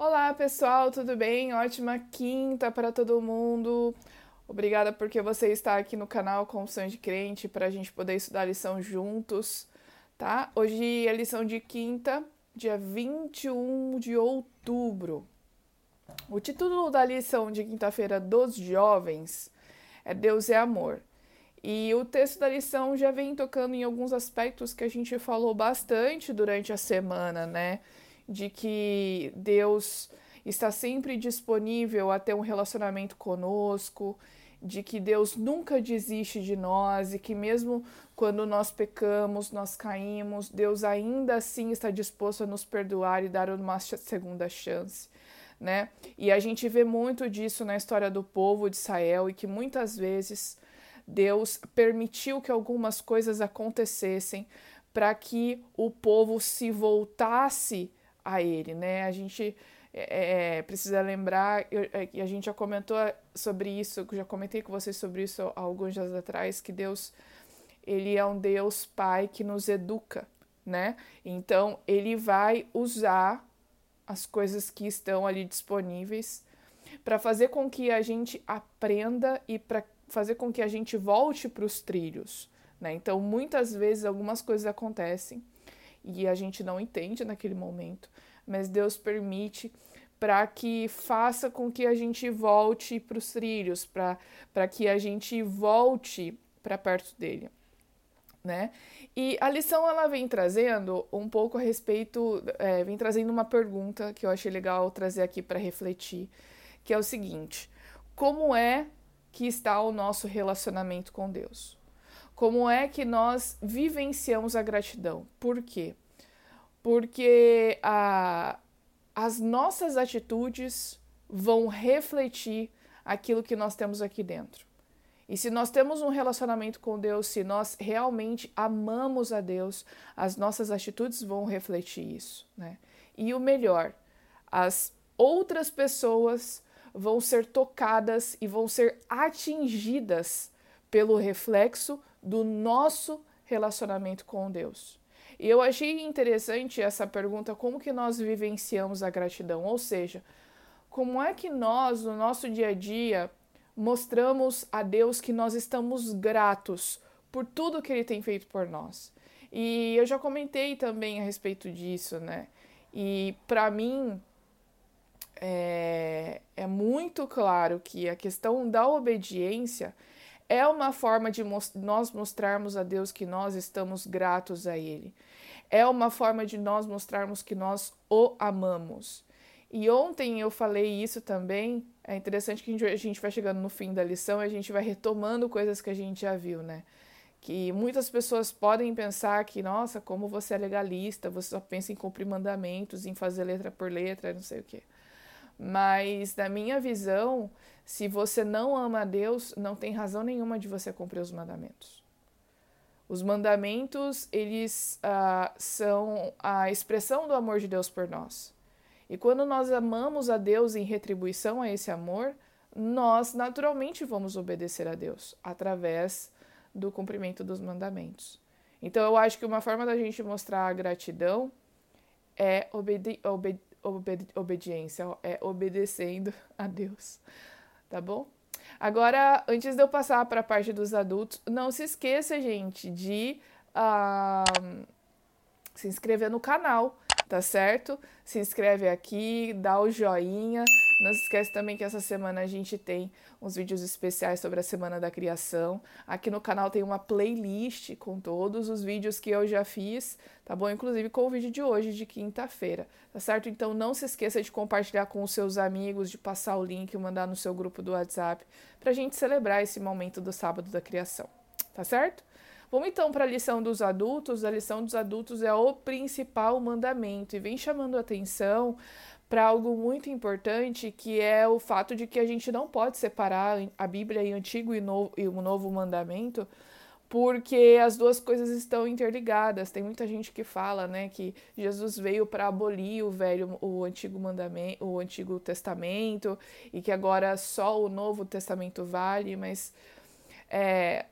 Olá, pessoal, tudo bem? Ótima quinta para todo mundo. Obrigada porque você está aqui no canal Confissão de Crente para a gente poder estudar a lição juntos, tá? Hoje é lição de quinta, dia 21 de outubro. O título da lição de quinta-feira dos jovens é Deus é Amor. E o texto da lição já vem tocando em alguns aspectos que a gente falou bastante durante a semana, né? De que Deus está sempre disponível a ter um relacionamento conosco, de que Deus nunca desiste de nós e que mesmo quando nós pecamos, nós caímos, Deus ainda assim está disposto a nos perdoar e dar uma segunda chance. Né? E a gente vê muito disso na história do povo de Israel e que muitas vezes Deus permitiu que algumas coisas acontecessem para que o povo se voltasse a Ele, né? A gente é, é precisa lembrar, é, e a gente já comentou sobre isso, já comentei com vocês sobre isso há alguns dias atrás, que Deus, Ele é um Deus Pai que nos educa, né? Então, Ele vai usar as coisas que estão ali disponíveis para fazer com que a gente aprenda e para fazer com que a gente volte para os trilhos. Né? Então, muitas vezes, algumas coisas acontecem e a gente não entende naquele momento, mas Deus permite para que faça com que a gente volte para os trilhos, para que a gente volte para perto dele. Né? E a lição ela vem trazendo um pouco a respeito, é, vem trazendo uma pergunta que eu achei legal trazer aqui para refletir, que é o seguinte: como é que está o nosso relacionamento com Deus. Como é que nós vivenciamos a gratidão? Por quê? Porque a, as nossas atitudes vão refletir aquilo que nós temos aqui dentro. E se nós temos um relacionamento com Deus, se nós realmente amamos a Deus, as nossas atitudes vão refletir isso, né? E o melhor, as outras pessoas vão ser tocadas e vão ser atingidas pelo reflexo do nosso relacionamento com Deus. E eu achei interessante essa pergunta: como que nós vivenciamos a gratidão? Ou seja, como é que nós, no nosso dia a dia, mostramos a Deus que nós estamos gratos por tudo que Ele tem feito por nós? E eu já comentei também a respeito disso, né? E para mim, é, é muito claro que a questão da obediência é uma forma de nós mostrarmos a Deus que nós estamos gratos a Ele. É uma forma de nós mostrarmos que nós o amamos. E ontem eu falei isso também. É interessante que a gente vai chegando no fim da lição e a gente vai retomando coisas que a gente já viu, né? Que muitas pessoas podem pensar que, nossa, como você é legalista, você só pensa em cumprir mandamentos, em fazer letra por letra, não sei o quê. Mas, na minha visão, se você não ama a Deus, não tem razão nenhuma de você cumprir os mandamentos. Os mandamentos, eles uh, são a expressão do amor de Deus por nós. E quando nós amamos a Deus em retribuição a esse amor, nós naturalmente vamos obedecer a Deus através do cumprimento dos mandamentos. Então, eu acho que uma forma da gente mostrar a gratidão é obede obede obedi obediência, é obedecendo a Deus, tá bom? Agora, antes de eu passar para a parte dos adultos, não se esqueça, gente, de uh, se inscrever no canal, tá certo? Se inscreve aqui, dá o joinha. Não se esquece também que essa semana a gente tem uns vídeos especiais sobre a Semana da Criação. Aqui no canal tem uma playlist com todos os vídeos que eu já fiz, tá bom? Inclusive com o vídeo de hoje, de quinta-feira, tá certo? Então não se esqueça de compartilhar com os seus amigos, de passar o link e mandar no seu grupo do WhatsApp, pra gente celebrar esse momento do sábado da criação, tá certo? Vamos então para a lição dos adultos. A lição dos adultos é o principal mandamento e vem chamando atenção para algo muito importante, que é o fato de que a gente não pode separar a Bíblia em Antigo e, novo, e o Novo Mandamento, porque as duas coisas estão interligadas. Tem muita gente que fala, né, que Jesus veio para abolir o velho, o antigo mandamento, o antigo testamento e que agora só o Novo Testamento vale, mas é,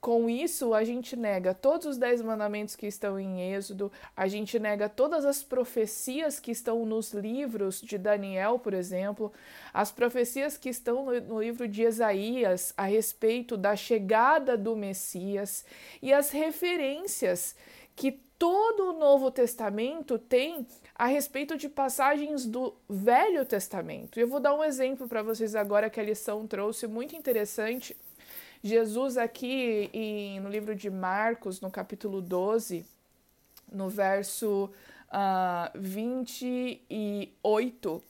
com isso, a gente nega todos os dez mandamentos que estão em Êxodo, a gente nega todas as profecias que estão nos livros de Daniel, por exemplo, as profecias que estão no, no livro de Isaías a respeito da chegada do Messias e as referências que todo o Novo Testamento tem a respeito de passagens do Velho Testamento. Eu vou dar um exemplo para vocês agora que a lição trouxe muito interessante Jesus, aqui em, no livro de Marcos, no capítulo 12, no verso uh, ah, 28,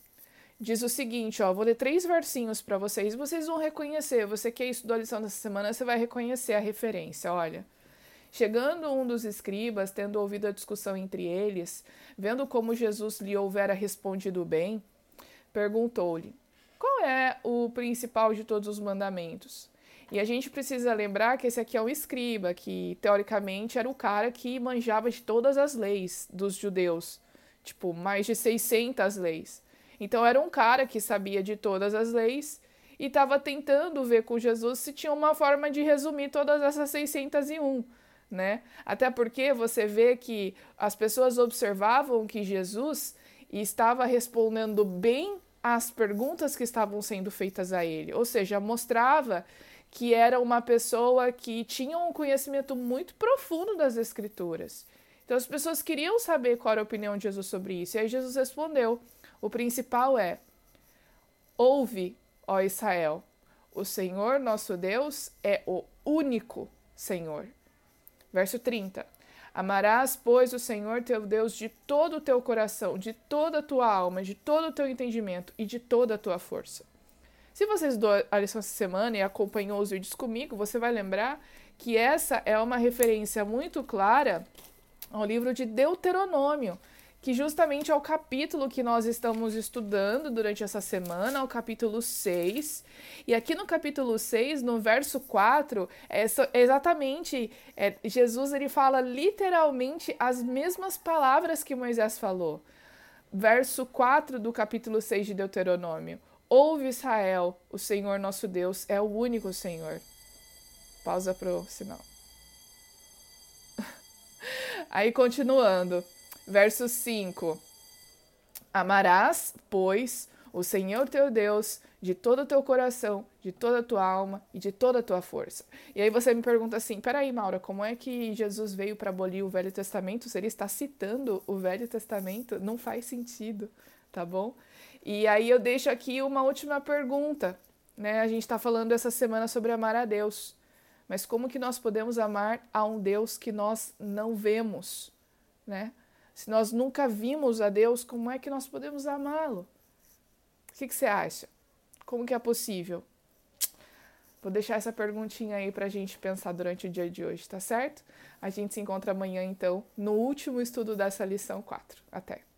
diz o seguinte: ó, vou ler três versinhos para vocês, vocês vão reconhecer. Você que estudou a lição dessa semana, você vai reconhecer a referência. Olha. Chegando um dos escribas, tendo ouvido a discussão entre eles, vendo como Jesus lhe houvera respondido bem, perguntou-lhe: Qual é o principal de todos os mandamentos? E a gente precisa lembrar que esse aqui é um escriba, que teoricamente era o cara que manjava de todas as leis dos judeus, tipo, mais de 600 leis. Então era um cara que sabia de todas as leis e estava tentando ver com Jesus se tinha uma forma de resumir todas essas 601, né? Até porque você vê que as pessoas observavam que Jesus estava respondendo bem às perguntas que estavam sendo feitas a ele, ou seja, mostrava que era uma pessoa que tinha um conhecimento muito profundo das Escrituras. Então as pessoas queriam saber qual era a opinião de Jesus sobre isso. E aí Jesus respondeu: o principal é: ouve, ó Israel, o Senhor nosso Deus é o único Senhor. Verso 30. Amarás, pois, o Senhor teu Deus de todo o teu coração, de toda a tua alma, de todo o teu entendimento e de toda a tua força. Se você estudou a lição essa semana e acompanhou os vídeos comigo, você vai lembrar que essa é uma referência muito clara ao livro de Deuteronômio, que justamente é o capítulo que nós estamos estudando durante essa semana, o capítulo 6. E aqui no capítulo 6, no verso 4, é exatamente é, Jesus ele fala literalmente as mesmas palavras que Moisés falou. Verso 4 do capítulo 6 de Deuteronômio. Ouve Israel, o Senhor nosso Deus é o único Senhor. Pausa pro sinal. Aí continuando, verso 5. Amarás, pois, o Senhor teu Deus de todo o teu coração, de toda a tua alma e de toda a tua força. E aí você me pergunta assim: peraí, Maura, como é que Jesus veio para abolir o Velho Testamento? Se ele está citando o Velho Testamento, não faz sentido, tá bom? E aí eu deixo aqui uma última pergunta. Né? A gente está falando essa semana sobre amar a Deus. Mas como que nós podemos amar a um Deus que nós não vemos? Né? Se nós nunca vimos a Deus, como é que nós podemos amá-lo? O que, que você acha? Como que é possível? Vou deixar essa perguntinha aí para a gente pensar durante o dia de hoje, tá certo? A gente se encontra amanhã, então, no último estudo dessa lição 4. Até!